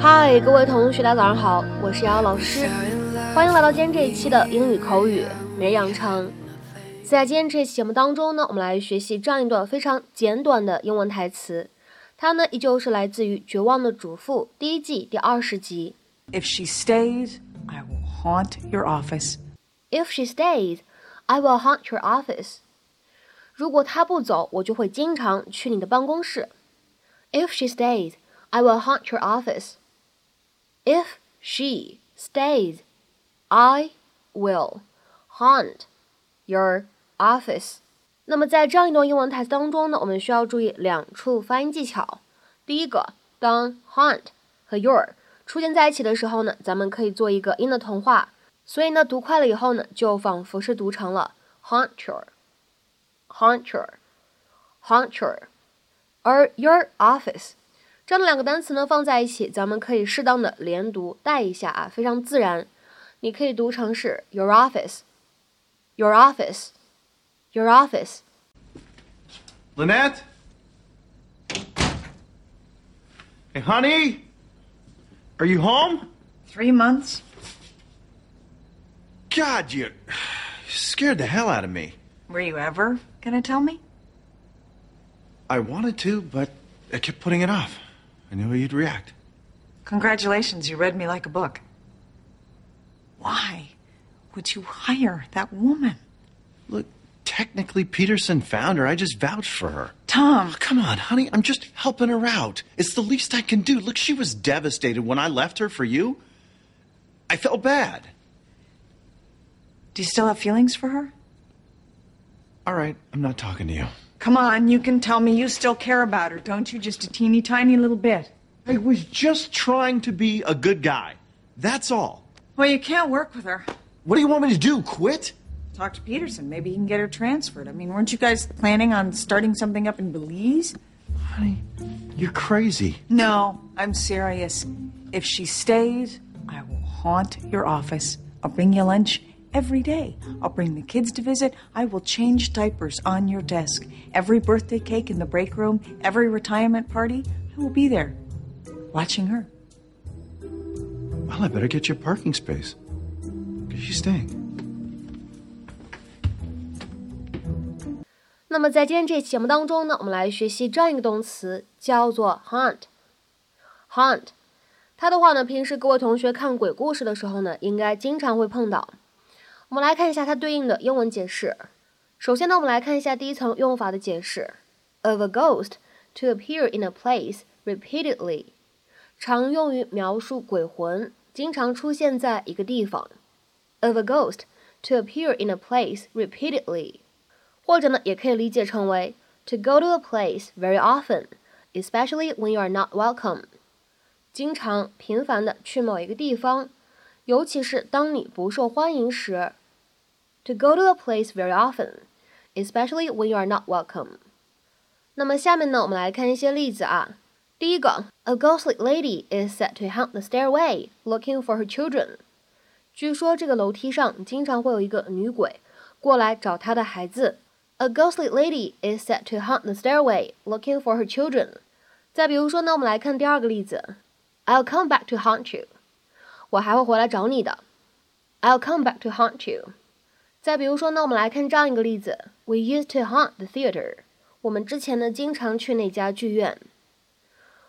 嗨，各位同学，大家早上好，我是瑶瑶老师，欢迎来到今天这一期的英语口语每日养成。在今天这期节目当中呢，我们来学习这样一段非常简短的英文台词，它呢依旧是来自于《绝望的主妇》第一季第二十集。If she stays, I will haunt your office. If she stays, I will haunt your office. 如果她不走，我就会经常去你的办公室。If she stays, I will haunt your office. If she stays, I will haunt your office. 那么在这样一段英文台词当中呢，我们需要注意两处发音技巧。第一个，当 haunt 和 your 出现在一起的时候呢，咱们可以做一个音的同化，所以呢，读快了以后呢，就仿佛是读成了 haunt your，haunt your，haunt your。而 your office 这样的两个单词呢放在一起，咱们可以适当的连读带一下啊，非常自然。你可以读成是 your office，your office，your office。Lynette? Hey, honey? Are you home? Three months? God, you scared the hell out of me. Were you ever gonna tell me? I wanted to, but I kept putting it off. I knew how you'd react. Congratulations, you read me like a book. Why would you hire that woman? Look, technically Peterson found her. I just vouched for her. Tom, Oh, come on, honey. I'm just helping her out. It's the least I can do. Look, she was devastated when I left her for you. I felt bad. do you still have feelings for her? All right, I'm not talking to you. Come on, you can tell me you still care about her, don't you? Just a teeny tiny little bit. I was just trying to be a good guy. That's all. Well, you can't work with her. What do you want me to do? Quit? Talk to Peterson. Maybe he can get her transferred. I mean, weren't you guys planning on starting something up in Belize? Honey, you're crazy. No, I'm serious. If she stays, I will haunt your office. I'll bring you lunch every day. I'll bring the kids to visit. I will change diapers on your desk. Every birthday cake in the break room, every retirement party, I will be there, watching her. Well, I better get you a parking space. Because she's staying. 那么在今天这期节目当中呢，我们来学习这样一个动词，叫做 haunt。haunt，它的话呢，平时各位同学看鬼故事的时候呢，应该经常会碰到。 我们来看一下它对应的英文解释。首先呢，我们来看一下第一层用法的解释：of a ghost to appear in a place repeatedly，常用于描述鬼魂经常出现在一个地方。of a ghost to appear in a place repeatedly。或者呢，也可以理解成为 to go to a place very often, especially when you are not welcome。经常、频繁的去某一个地方，尤其是当你不受欢迎时。To go to a place very often, especially when you are not welcome。那么下面呢，我们来看一些例子啊。第一个，A ghostly lady is said to haunt the stairway looking for her children。据说这个楼梯上经常会有一个女鬼过来找她的孩子。A ghostly lady is said to haunt the stairway looking for her children。再比如说呢，我们来看第二个例子，I'll come back to haunt you。我还会回来找你的。I'll come back to haunt you。 再比如说呢，我们来看这样一个例子，We used to haunt the theater。我们之前呢经常去那家剧院。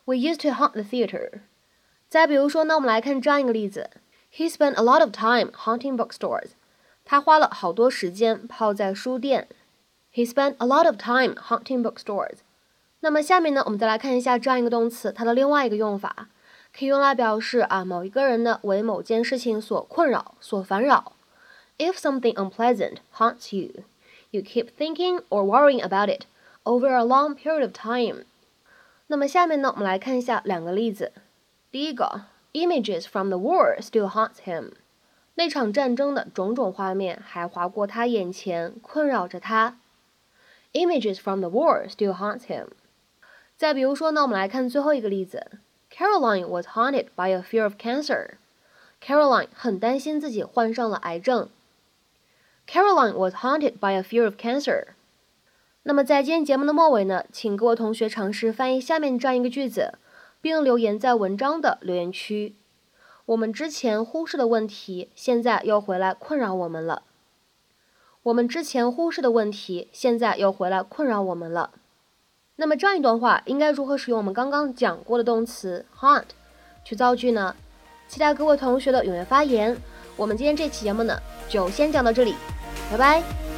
We used to haunt the theater。再比如说呢，我们来看这样一个例子，He spent a lot of time haunting bookstores。他花了好多时间泡在书店。He spent a lot of time haunting bookstores。那么下面呢，我们再来看一下这样一个动词，它的另外一个用法，可以用来表示啊某一个人呢为某件事情所困扰、所烦扰。If something unpleasant haunts you, you keep thinking or worrying about it over a long period of time。那么下面呢，我们来看一下两个例子。第一个，Images from the war still haunts him。那场战争的种种画面还划过他眼前，困扰着他。Images from the war still haunts him。再比如说呢，我们来看最后一个例子，Caroline was haunted by a fear of cancer。Caroline 很担心自己患上了癌症。 Caroline was haunted by a fear of cancer。那么在今天节目的末尾呢，请各位同学尝试翻译下面这样一个句子，并留言在文章的留言区。我们之前忽视的问题，现在又回来困扰我们了。我们之前忽视的问题，现在又回来困扰我们了。那么这样一段话，应该如何使用我们刚刚讲过的动词 haunt 去造句呢？期待各位同学的踊跃发言。我们今天这期节目呢，就先讲到这里，拜拜。